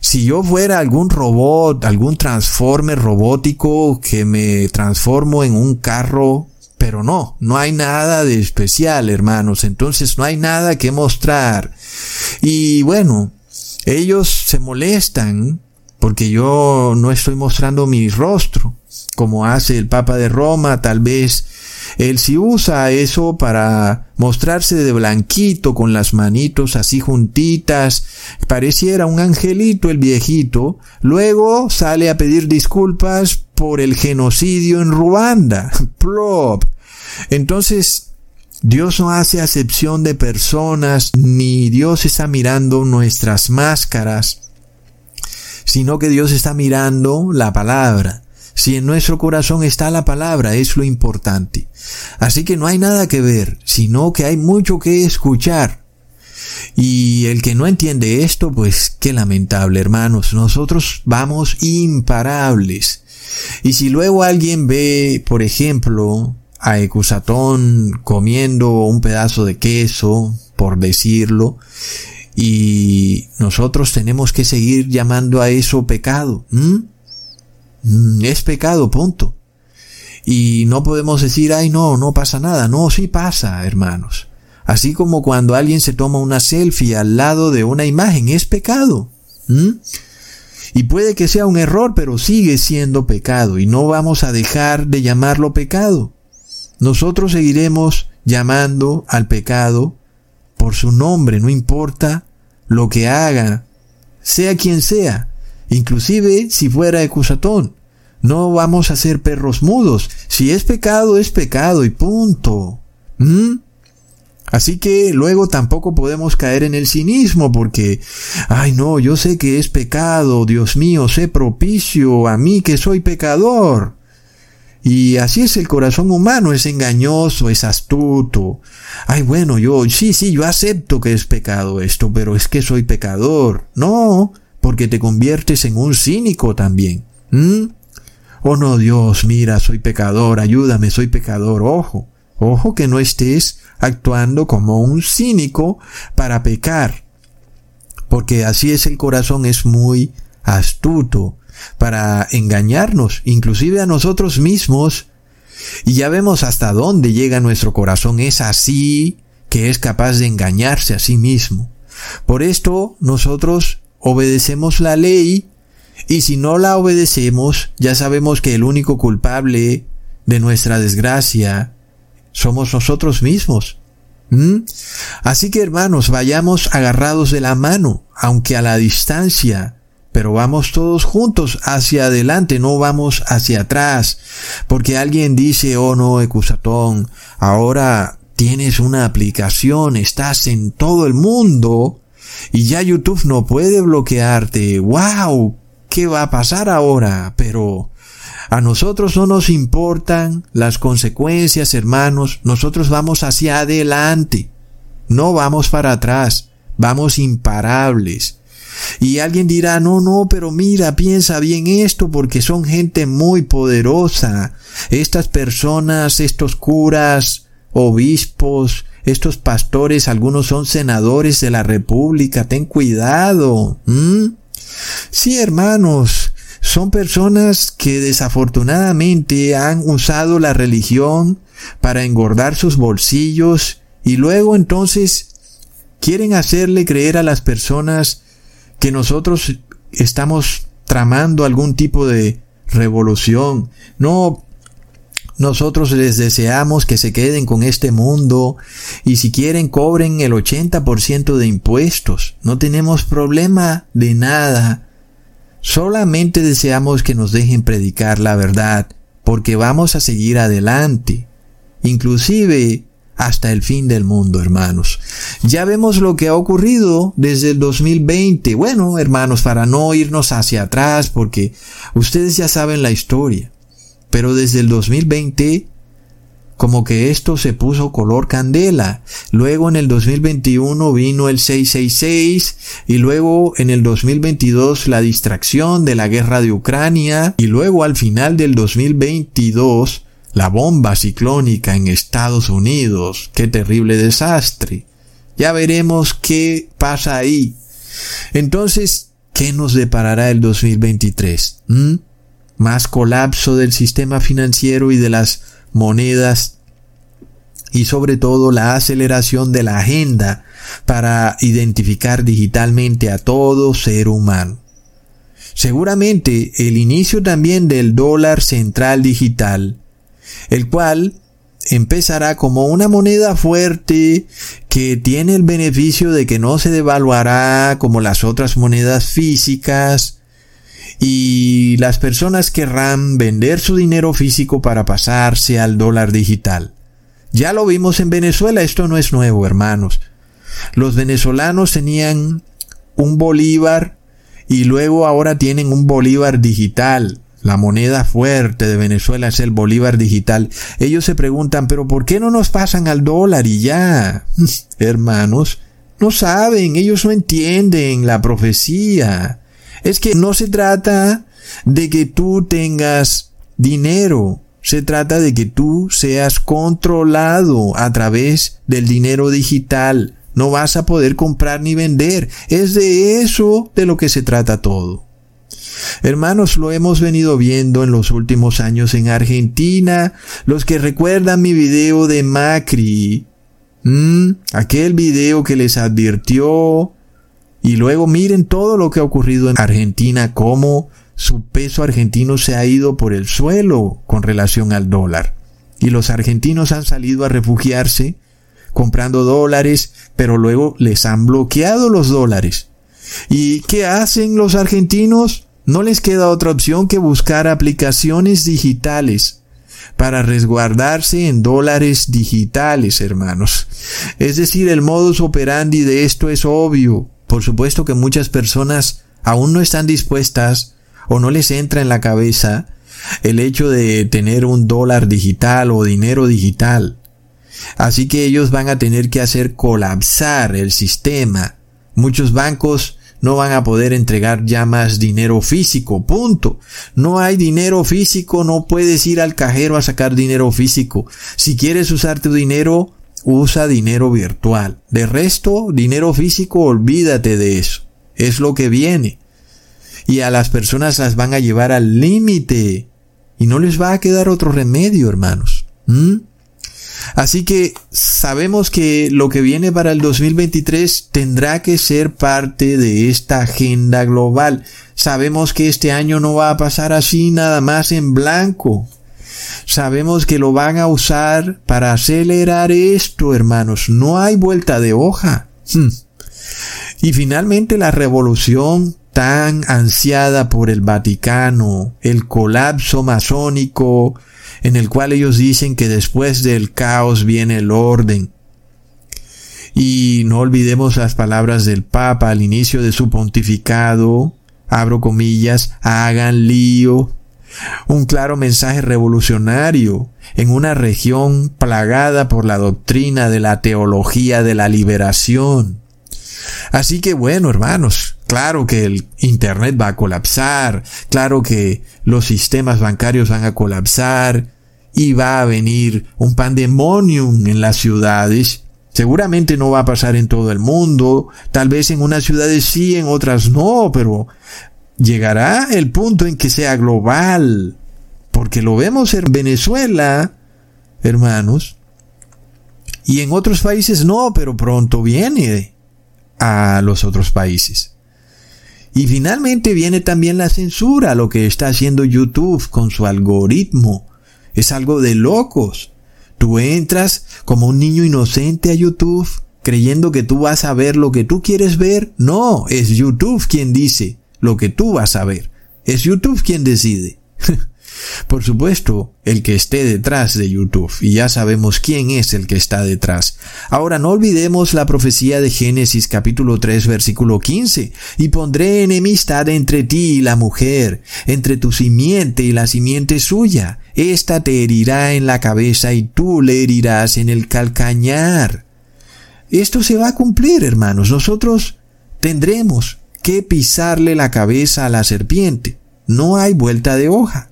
Si yo fuera algún robot, algún transformer robótico que me transformo en un carro pero no, no hay nada de especial, hermanos. Entonces no hay nada que mostrar. Y bueno, ellos se molestan porque yo no estoy mostrando mi rostro, como hace el Papa de Roma, tal vez él sí usa eso para mostrarse de blanquito con las manitos así juntitas, pareciera un angelito el viejito, luego sale a pedir disculpas por el genocidio en Ruanda. Plop. Entonces, Dios no hace acepción de personas, ni Dios está mirando nuestras máscaras, sino que Dios está mirando la palabra. Si en nuestro corazón está la palabra, es lo importante. Así que no hay nada que ver, sino que hay mucho que escuchar. Y el que no entiende esto, pues qué lamentable, hermanos. Nosotros vamos imparables. Y si luego alguien ve, por ejemplo, a Ecusatón comiendo un pedazo de queso, por decirlo, y nosotros tenemos que seguir llamando a eso pecado. Es pecado, punto. Y no podemos decir, ay no, no pasa nada. No, sí pasa, hermanos. Así como cuando alguien se toma una selfie al lado de una imagen, es pecado. Y puede que sea un error, pero sigue siendo pecado y no vamos a dejar de llamarlo pecado. Nosotros seguiremos llamando al pecado por su nombre, no importa lo que haga, sea quien sea, inclusive si fuera ecusatón. No vamos a ser perros mudos. Si es pecado, es pecado y punto. ¿Mm? Así que luego tampoco podemos caer en el cinismo porque, ay no, yo sé que es pecado, Dios mío, sé propicio a mí que soy pecador. Y así es el corazón humano, es engañoso, es astuto. Ay, bueno, yo, sí, sí, yo acepto que es pecado esto, pero es que soy pecador. No, porque te conviertes en un cínico también. ¿Mm? Oh no, Dios, mira, soy pecador, ayúdame, soy pecador. Ojo, ojo que no estés actuando como un cínico para pecar. Porque así es el corazón, es muy astuto para engañarnos, inclusive a nosotros mismos. Y ya vemos hasta dónde llega nuestro corazón. Es así que es capaz de engañarse a sí mismo. Por esto nosotros obedecemos la ley y si no la obedecemos, ya sabemos que el único culpable de nuestra desgracia somos nosotros mismos. Así que hermanos, vayamos agarrados de la mano, aunque a la distancia, pero vamos todos juntos hacia adelante, no vamos hacia atrás, porque alguien dice, oh no, Ecusatón, ahora tienes una aplicación, estás en todo el mundo, y ya YouTube no puede bloquearte. ¡Wow! ¿Qué va a pasar ahora? Pero a nosotros no nos importan las consecuencias, hermanos. Nosotros vamos hacia adelante. No vamos para atrás. Vamos imparables. Y alguien dirá, no, no, pero mira, piensa bien esto porque son gente muy poderosa. Estas personas, estos curas, obispos, estos pastores, algunos son senadores de la República. Ten cuidado. Sí, hermanos, son personas que desafortunadamente han usado la religión para engordar sus bolsillos y luego entonces quieren hacerle creer a las personas que nosotros estamos tramando algún tipo de revolución. No, nosotros les deseamos que se queden con este mundo y si quieren cobren el 80% de impuestos. No tenemos problema de nada. Solamente deseamos que nos dejen predicar la verdad, porque vamos a seguir adelante. Inclusive hasta el fin del mundo, hermanos. Ya vemos lo que ha ocurrido desde el 2020. Bueno, hermanos, para no irnos hacia atrás, porque ustedes ya saben la historia. Pero desde el 2020, como que esto se puso color candela. Luego en el 2021 vino el 666 y luego en el 2022 la distracción de la guerra de Ucrania y luego al final del 2022 la bomba ciclónica en Estados Unidos. Qué terrible desastre. Ya veremos qué pasa ahí. Entonces, ¿qué nos deparará el 2023? ¿Mm? Más colapso del sistema financiero y de las monedas y sobre todo la aceleración de la agenda para identificar digitalmente a todo ser humano. Seguramente el inicio también del dólar central digital el cual empezará como una moneda fuerte que tiene el beneficio de que no se devaluará como las otras monedas físicas y las personas querrán vender su dinero físico para pasarse al dólar digital. Ya lo vimos en Venezuela, esto no es nuevo, hermanos. Los venezolanos tenían un bolívar y luego ahora tienen un bolívar digital. La moneda fuerte de Venezuela es el bolívar digital. Ellos se preguntan, pero ¿por qué no nos pasan al dólar y ya? Hermanos, no saben, ellos no entienden la profecía. Es que no se trata de que tú tengas dinero, se trata de que tú seas controlado a través del dinero digital. No vas a poder comprar ni vender. Es de eso de lo que se trata todo. Hermanos, lo hemos venido viendo en los últimos años en Argentina. Los que recuerdan mi video de Macri, aquel video que les advirtió. Y luego miren todo lo que ha ocurrido en Argentina, cómo su peso argentino se ha ido por el suelo con relación al dólar. Y los argentinos han salido a refugiarse comprando dólares, pero luego les han bloqueado los dólares. ¿Y qué hacen los argentinos? No les queda otra opción que buscar aplicaciones digitales para resguardarse en dólares digitales, hermanos. Es decir, el modus operandi de esto es obvio. Por supuesto que muchas personas aún no están dispuestas o no les entra en la cabeza el hecho de tener un dólar digital o dinero digital. Así que ellos van a tener que hacer colapsar el sistema. Muchos bancos no van a poder entregar ya más dinero físico, punto. No hay dinero físico, no puedes ir al cajero a sacar dinero físico. Si quieres usar tu dinero, usa dinero virtual. De resto, dinero físico, olvídate de eso. Es lo que viene. Y a las personas las van a llevar al límite. Y no les va a quedar otro remedio, hermanos. ¿Mm? Así que sabemos que lo que viene para el 2023 tendrá que ser parte de esta agenda global. Sabemos que este año no va a pasar así nada más en blanco. Sabemos que lo van a usar para acelerar esto, hermanos. No hay vuelta de hoja. Hmm. Y finalmente la revolución tan ansiada por el Vaticano, el colapso masónico, en el cual ellos dicen que después del caos viene el orden. Y no olvidemos las palabras del Papa al inicio de su pontificado, abro comillas, hagan lío. Un claro mensaje revolucionario en una región plagada por la doctrina de la teología de la liberación. Así que bueno, hermanos, claro que el Internet va a colapsar, claro que los sistemas bancarios van a colapsar y va a venir un pandemonium en las ciudades. Seguramente no va a pasar en todo el mundo, tal vez en unas ciudades sí, en otras no, pero llegará el punto en que sea global, porque lo vemos en Venezuela, hermanos, y en otros países no, pero pronto viene a los otros países. Y finalmente viene también la censura, lo que está haciendo YouTube con su algoritmo Es algo de locos. Tú entras como un niño inocente a YouTube creyendo que tú vas a ver lo que tú quieres ver. No, es YouTube quien dice lo que tú vas a ver. Es YouTube quien decide. Por supuesto, el que esté detrás de YouTube, y ya sabemos quién es el que está detrás. Ahora no olvidemos la profecía de Génesis capítulo 3 versículo 15, y pondré enemistad entre ti y la mujer, entre tu simiente y la simiente suya. Esta te herirá en la cabeza y tú le herirás en el calcañar. Esto se va a cumplir, hermanos. Nosotros tendremos que pisarle la cabeza a la serpiente. No hay vuelta de hoja.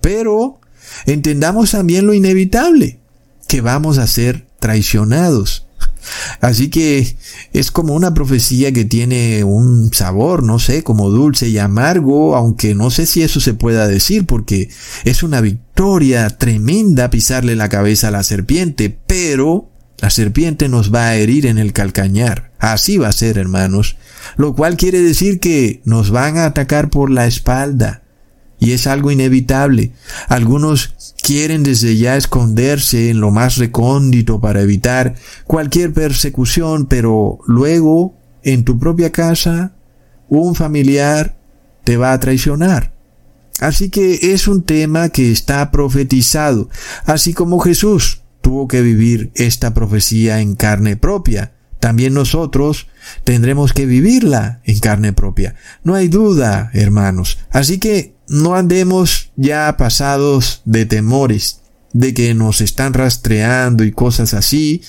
Pero entendamos también lo inevitable, que vamos a ser traicionados. Así que es como una profecía que tiene un sabor, no sé, como dulce y amargo, aunque no sé si eso se pueda decir porque es una victoria tremenda pisarle la cabeza a la serpiente, pero la serpiente nos va a herir en el calcañar. Así va a ser, hermanos. Lo cual quiere decir que nos van a atacar por la espalda y es algo inevitable. Algunos quieren desde ya esconderse en lo más recóndito para evitar cualquier persecución, pero luego en tu propia casa un familiar te va a traicionar. Así que es un tema que está profetizado, así como Jesús tuvo que vivir esta profecía en carne propia también nosotros tendremos que vivirla en carne propia. No hay duda, hermanos. Así que no andemos ya pasados de temores, de que nos están rastreando y cosas así,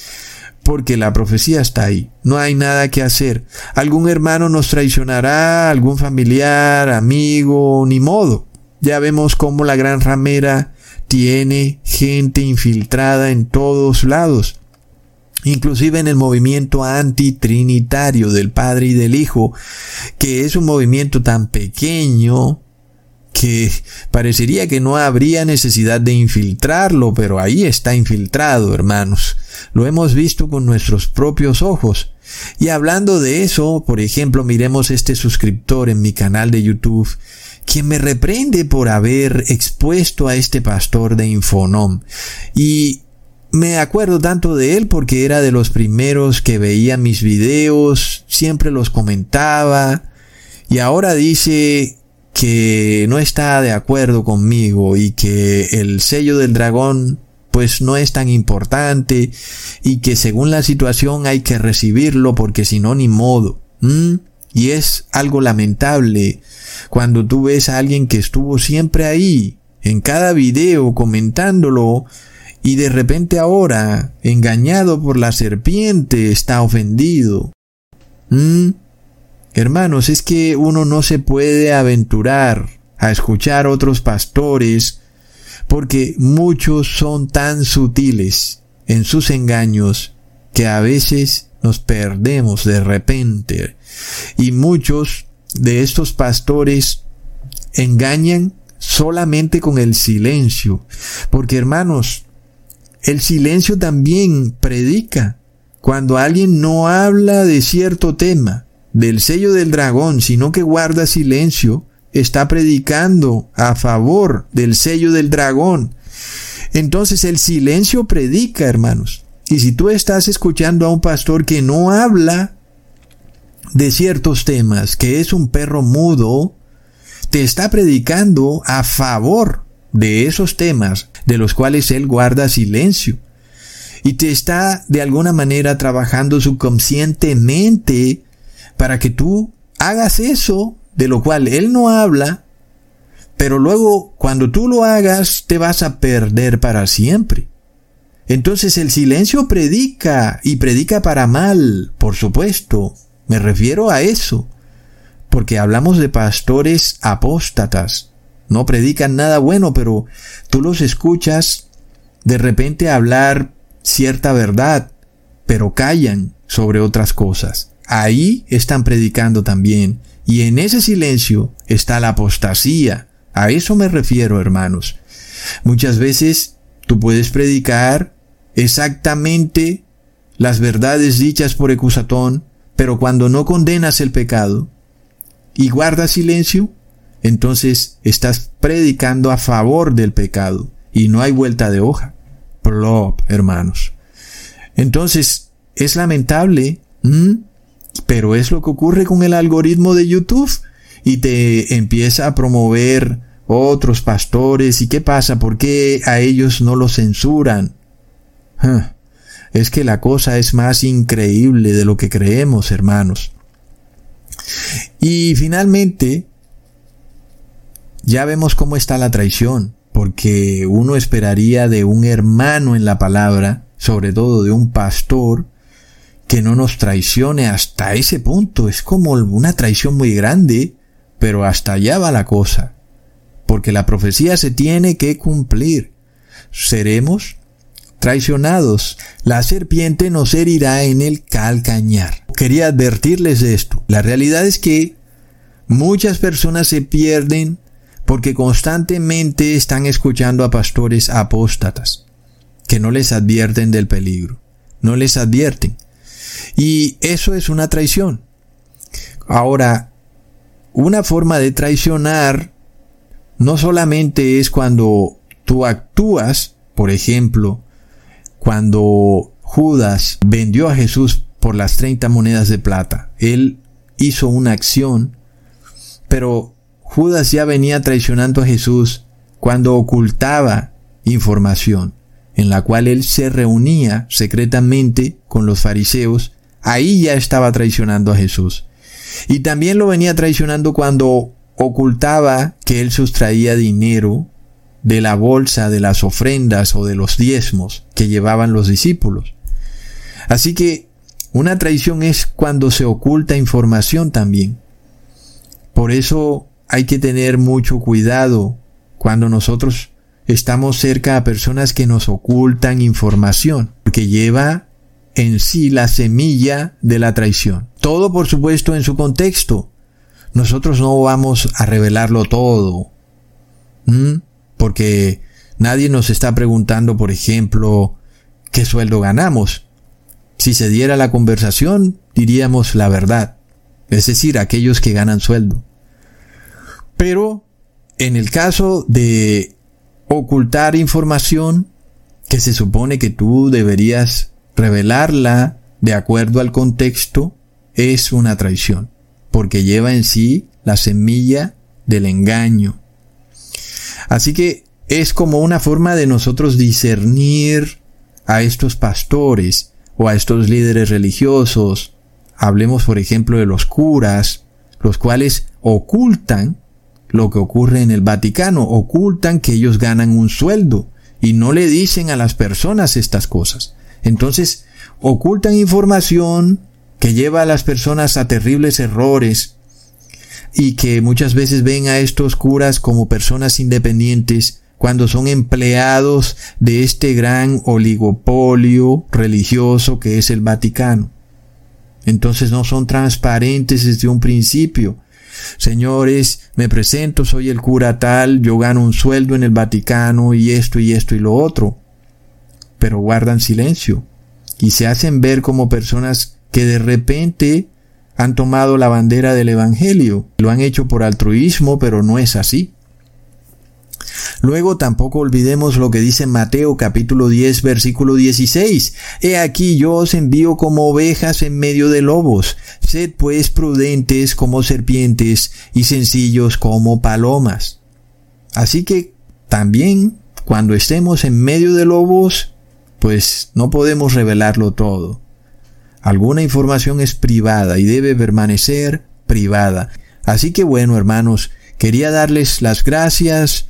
porque la profecía está ahí. No hay nada que hacer. Algún hermano nos traicionará, algún familiar, amigo, ni modo. Ya vemos cómo la gran ramera tiene gente infiltrada en todos lados inclusive en el movimiento antitrinitario del Padre y del Hijo, que es un movimiento tan pequeño que parecería que no habría necesidad de infiltrarlo, pero ahí está infiltrado, hermanos. Lo hemos visto con nuestros propios ojos. Y hablando de eso, por ejemplo, miremos este suscriptor en mi canal de YouTube, quien me reprende por haber expuesto a este pastor de Infonom. Y me acuerdo tanto de él porque era de los primeros que veía mis videos, siempre los comentaba y ahora dice que no está de acuerdo conmigo y que el sello del dragón pues no es tan importante y que según la situación hay que recibirlo porque si no ni modo. Y es algo lamentable cuando tú ves a alguien que estuvo siempre ahí, en cada video comentándolo, y de repente ahora, engañado por la serpiente, está ofendido. ¿Mm? Hermanos, es que uno no se puede aventurar a escuchar otros pastores porque muchos son tan sutiles en sus engaños que a veces nos perdemos de repente. Y muchos de estos pastores engañan solamente con el silencio. Porque hermanos, el silencio también predica. Cuando alguien no habla de cierto tema, del sello del dragón, sino que guarda silencio, está predicando a favor del sello del dragón. Entonces el silencio predica, hermanos. Y si tú estás escuchando a un pastor que no habla de ciertos temas, que es un perro mudo, te está predicando a favor de esos temas de los cuales él guarda silencio. Y te está de alguna manera trabajando subconscientemente para que tú hagas eso de lo cual él no habla, pero luego cuando tú lo hagas te vas a perder para siempre. Entonces el silencio predica y predica para mal, por supuesto. Me refiero a eso, porque hablamos de pastores apóstatas, no predican nada bueno, pero tú los escuchas de repente hablar cierta verdad, pero callan sobre otras cosas. Ahí están predicando también, y en ese silencio está la apostasía. A eso me refiero, hermanos. Muchas veces tú puedes predicar exactamente las verdades dichas por Ecusatón, pero cuando no condenas el pecado y guardas silencio, entonces estás predicando a favor del pecado. y no hay vuelta de hoja. Plop, hermanos. Entonces, es lamentable, pero es lo que ocurre con el algoritmo de YouTube y te empieza a promover otros pastores. ¿Y qué pasa? ¿Por qué a ellos no los censuran? Es que la cosa es más increíble de lo que creemos, hermanos. Y finalmente, ya vemos cómo está la traición, porque uno esperaría de un hermano en la palabra, sobre todo de un pastor, que no nos traicione hasta ese punto. Es como una traición muy grande, pero hasta allá va la cosa. Porque la profecía se tiene que cumplir. Seremos traicionados. La serpiente nos herirá en el calcañar. Quería advertirles de esto. La realidad es que muchas personas se pierden porque constantemente están escuchando a pastores apóstatas que no les advierten del peligro, no les advierten. Y eso es una traición. Ahora, una forma de traicionar no solamente es cuando tú actúas, por ejemplo, cuando Judas vendió a Jesús por las 30 monedas de plata. Él hizo una acción, pero Judas ya venía traicionando a Jesús cuando ocultaba información en la cual él se reunía secretamente con los fariseos. Ahí ya estaba traicionando a Jesús. Y también lo venía traicionando cuando ocultaba que él sustraía dinero de la bolsa de las ofrendas o de los diezmos que llevaban los discípulos. Así que una traición es cuando se oculta información también. Por eso hay que tener mucho cuidado cuando nosotros estamos cerca a personas que nos ocultan información, que lleva en sí la semilla de la traición. Todo, por supuesto, en su contexto. Nosotros no vamos a revelarlo todo porque nadie nos está preguntando, por ejemplo, qué sueldo ganamos. Si se diera la conversación, diríamos la verdad, es decir, aquellos que ganan sueldo. Pero en el caso de ocultar información que se supone que tú deberías revelarla de acuerdo al contexto, es una traición, porque lleva en sí la semilla del engaño. Así que es como una forma de nosotros discernir a estos pastores o a estos líderes religiosos. Hablemos, por ejemplo, de los curas, los cuales ocultan lo que ocurre en el Vaticano, ocultan que ellos ganan un sueldo y no le dicen a las personas estas cosas. Entonces, ocultan información que lleva a las personas a terribles errores y que muchas veces ven a estos curas como personas independientes cuando son empleados de este gran oligopolio religioso que es el Vaticano. Entonces no son transparentes desde un principio. Señores, me presento, soy el cura tal, yo gano un sueldo en el Vaticano y esto y esto y lo otro. Pero guardan silencio y se hacen ver como personas que de repente han tomado la bandera del Evangelio. Lo han hecho por altruismo, pero no es así. Luego tampoco olvidemos lo que dice Mateo capítulo 10 versículo 16. He aquí yo os envío como ovejas en medio de lobos. Sed pues prudentes como serpientes y sencillos como palomas. Así que también cuando estemos en medio de lobos, pues no podemos revelarlo todo. Alguna información es privada y debe permanecer privada. Así que bueno, hermanos, quería darles las gracias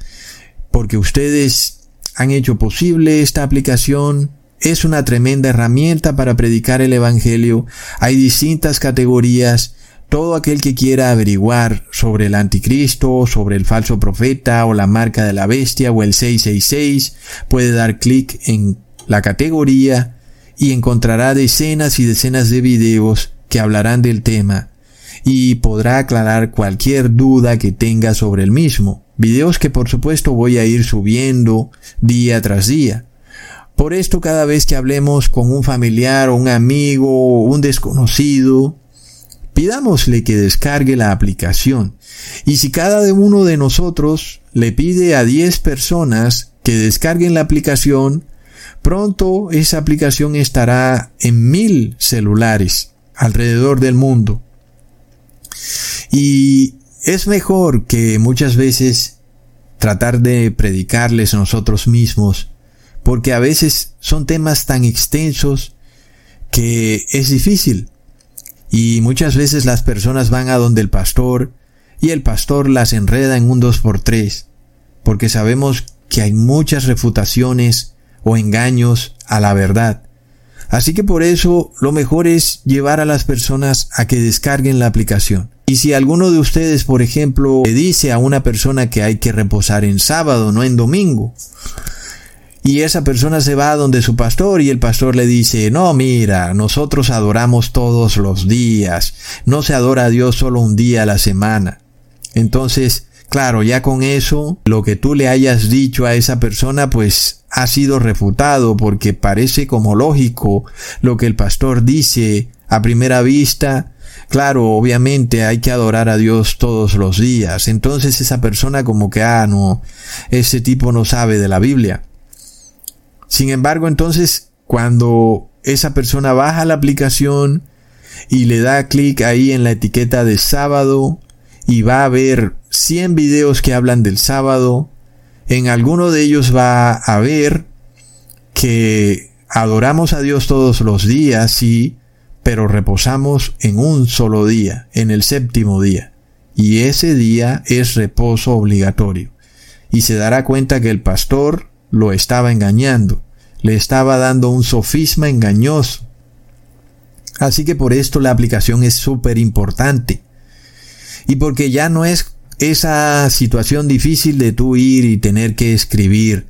porque ustedes han hecho posible esta aplicación. Es una tremenda herramienta para predicar el Evangelio. Hay distintas categorías. Todo aquel que quiera averiguar sobre el anticristo, sobre el falso profeta o la marca de la bestia o el 666 puede dar clic en la categoría y encontrará decenas y decenas de videos que hablarán del tema y podrá aclarar cualquier duda que tenga sobre el mismo. Videos que por supuesto voy a ir subiendo día tras día. Por esto cada vez que hablemos con un familiar un amigo un desconocido, pidámosle que descargue la aplicación. Y si cada uno de nosotros le pide a 10 personas que descarguen la aplicación, pronto esa aplicación estará en mil celulares alrededor del mundo. Y es mejor que muchas veces tratar de predicarles nosotros mismos, porque a veces son temas tan extensos que es difícil. Y muchas veces las personas van a donde el pastor y el pastor las enreda en un dos por tres, porque sabemos que hay muchas refutaciones o engaños a la verdad. Así que por eso lo mejor es llevar a las personas a que descarguen la aplicación. Y si alguno de ustedes, por ejemplo, le dice a una persona que hay que reposar en sábado, no en domingo, y esa persona se va a donde su pastor y el pastor le dice, no, mira, nosotros adoramos todos los días, no se adora a Dios solo un día a la semana. Entonces, claro, ya con eso, lo que tú le hayas dicho a esa persona, pues ha sido refutado porque parece como lógico lo que el pastor dice a primera vista. Claro, obviamente hay que adorar a Dios todos los días. Entonces esa persona como que, ah, no, ese tipo no sabe de la Biblia. Sin embargo, entonces, cuando esa persona baja la aplicación y le da clic ahí en la etiqueta de sábado y va a ver 100 videos que hablan del sábado, en alguno de ellos va a ver que adoramos a Dios todos los días, sí, pero reposamos en un solo día, en el séptimo día. Y ese día es reposo obligatorio. Y se dará cuenta que el pastor lo estaba engañando, le estaba dando un sofisma engañoso. Así que por esto la aplicación es súper importante. Y porque ya no es esa situación difícil de tú ir y tener que escribir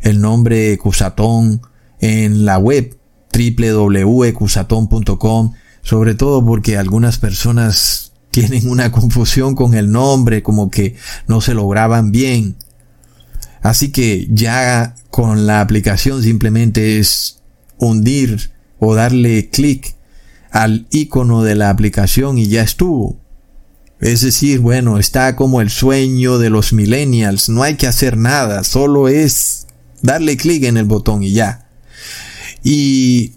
el nombre Cusatón en la web www.cusatón.com, sobre todo porque algunas personas tienen una confusión con el nombre, como que no se lograban bien. Así que ya con la aplicación simplemente es hundir o darle clic al icono de la aplicación y ya estuvo. Es decir, bueno, está como el sueño de los millennials, no hay que hacer nada, solo es darle clic en el botón y ya. Y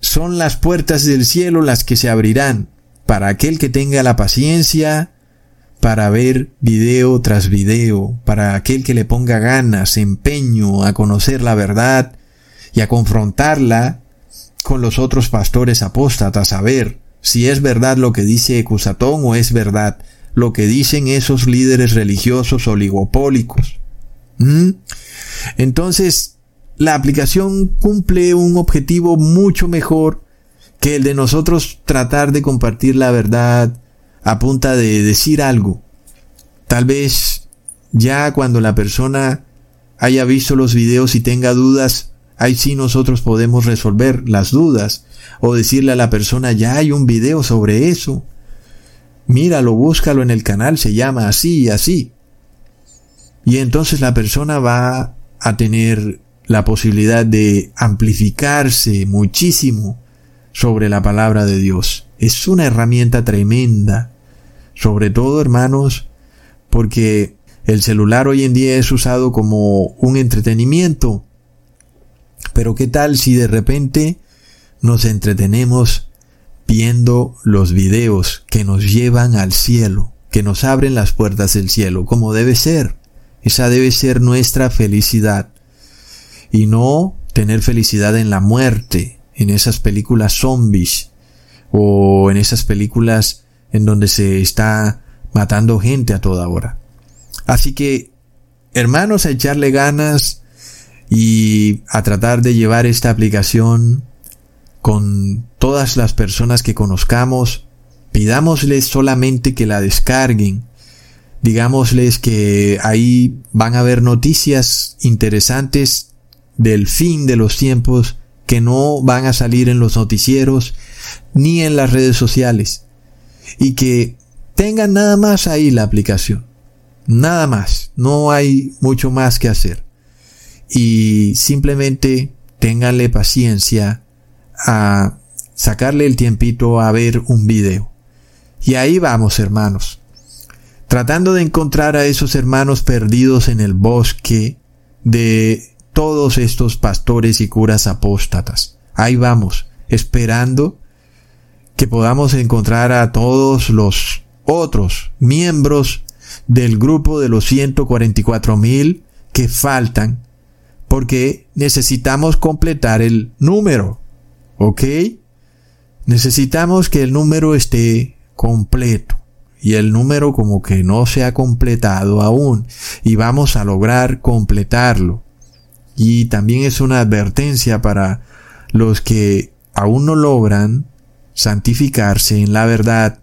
son las puertas del cielo las que se abrirán para aquel que tenga la paciencia para ver video tras video, para aquel que le ponga ganas, empeño a conocer la verdad y a confrontarla con los otros pastores apóstatas, a ver si es verdad lo que dice Cusatón o es verdad lo que dicen esos líderes religiosos oligopólicos. ¿Mm? Entonces, la aplicación cumple un objetivo mucho mejor que el de nosotros tratar de compartir la verdad, a punta de decir algo. Tal vez ya cuando la persona haya visto los videos y tenga dudas, ahí sí nosotros podemos resolver las dudas o decirle a la persona ya hay un video sobre eso. Míralo, búscalo en el canal, se llama así y así. Y entonces la persona va a tener la posibilidad de amplificarse muchísimo sobre la palabra de Dios. Es una herramienta tremenda sobre todo, hermanos, porque el celular hoy en día es usado como un entretenimiento. Pero ¿qué tal si de repente nos entretenemos viendo los videos que nos llevan al cielo, que nos abren las puertas del cielo, como debe ser? Esa debe ser nuestra felicidad. Y no tener felicidad en la muerte, en esas películas zombies, o en esas películas en donde se está matando gente a toda hora. Así que, hermanos, a echarle ganas y a tratar de llevar esta aplicación con todas las personas que conozcamos, pidámosles solamente que la descarguen, digámosles que ahí van a haber noticias interesantes del fin de los tiempos que no van a salir en los noticieros ni en las redes sociales y que tengan nada más ahí la aplicación. Nada más. No hay mucho más que hacer. Y simplemente ténganle paciencia a sacarle el tiempito a ver un video. Y ahí vamos, hermanos, tratando de encontrar a esos hermanos perdidos en el bosque de todos estos pastores y curas apóstatas. Ahí vamos, esperando que podamos encontrar a todos los otros miembros del grupo de los 144 mil que faltan porque necesitamos completar el número. ¿Ok? Necesitamos que el número esté completo y el número como que no se ha completado aún y vamos a lograr completarlo. Y también es una advertencia para los que aún no logran santificarse en la verdad,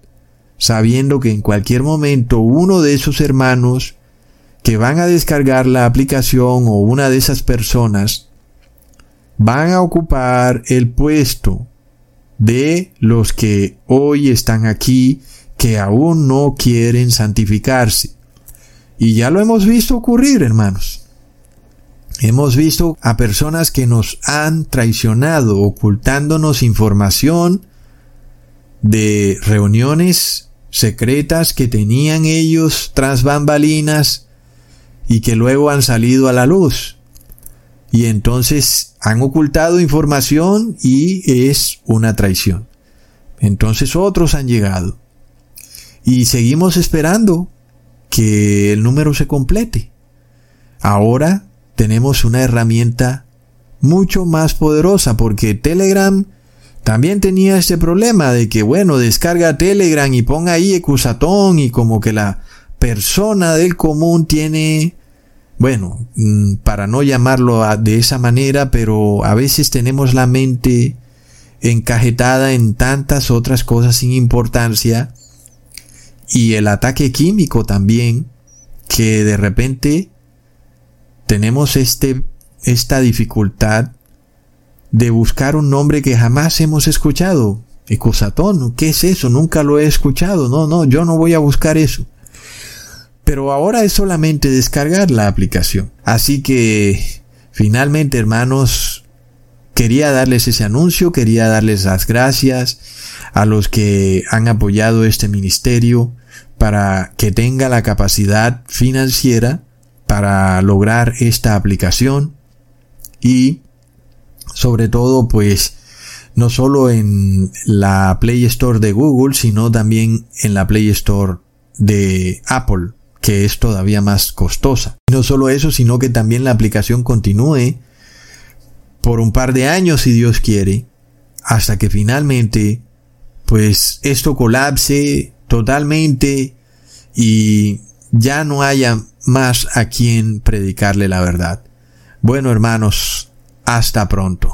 sabiendo que en cualquier momento uno de esos hermanos que van a descargar la aplicación o una de esas personas van a ocupar el puesto de los que hoy están aquí que aún no quieren santificarse. Y ya lo hemos visto ocurrir, hermanos. Hemos visto a personas que nos han traicionado ocultándonos información de reuniones secretas que tenían ellos tras bambalinas y que luego han salido a la luz. Y entonces han ocultado información y es una traición. Entonces otros han llegado. Y seguimos esperando que el número se complete. Ahora tenemos una herramienta mucho más poderosa porque Telegram también tenía este problema de que, bueno, descarga Telegram y ponga ahí Ecusatón y como que la persona del común tiene, bueno, mm, para no llamarlo de esa manera, pero a veces tenemos la mente encajetada en tantas otras cosas sin importancia. Y el ataque químico también, que de repente tenemos este, esta dificultad de buscar un nombre que jamás hemos escuchado. Ecosatón, ¿qué es eso? Nunca lo he escuchado. No, no, yo no voy a buscar eso. Pero ahora es solamente descargar la aplicación. Así que, finalmente, hermanos, quería darles ese anuncio, quería darles las gracias a los que han apoyado este ministerio para que tenga la capacidad financiera para lograr esta aplicación y sobre todo pues no solo en la Play Store de Google, sino también en la Play Store de Apple, que es todavía más costosa. no solo eso, sino que también la aplicación continúe por un par de años, si Dios quiere, hasta que finalmente, pues esto colapse totalmente y ya no haya más a quien predicarle la verdad. Bueno, hermanos, hasta pronto.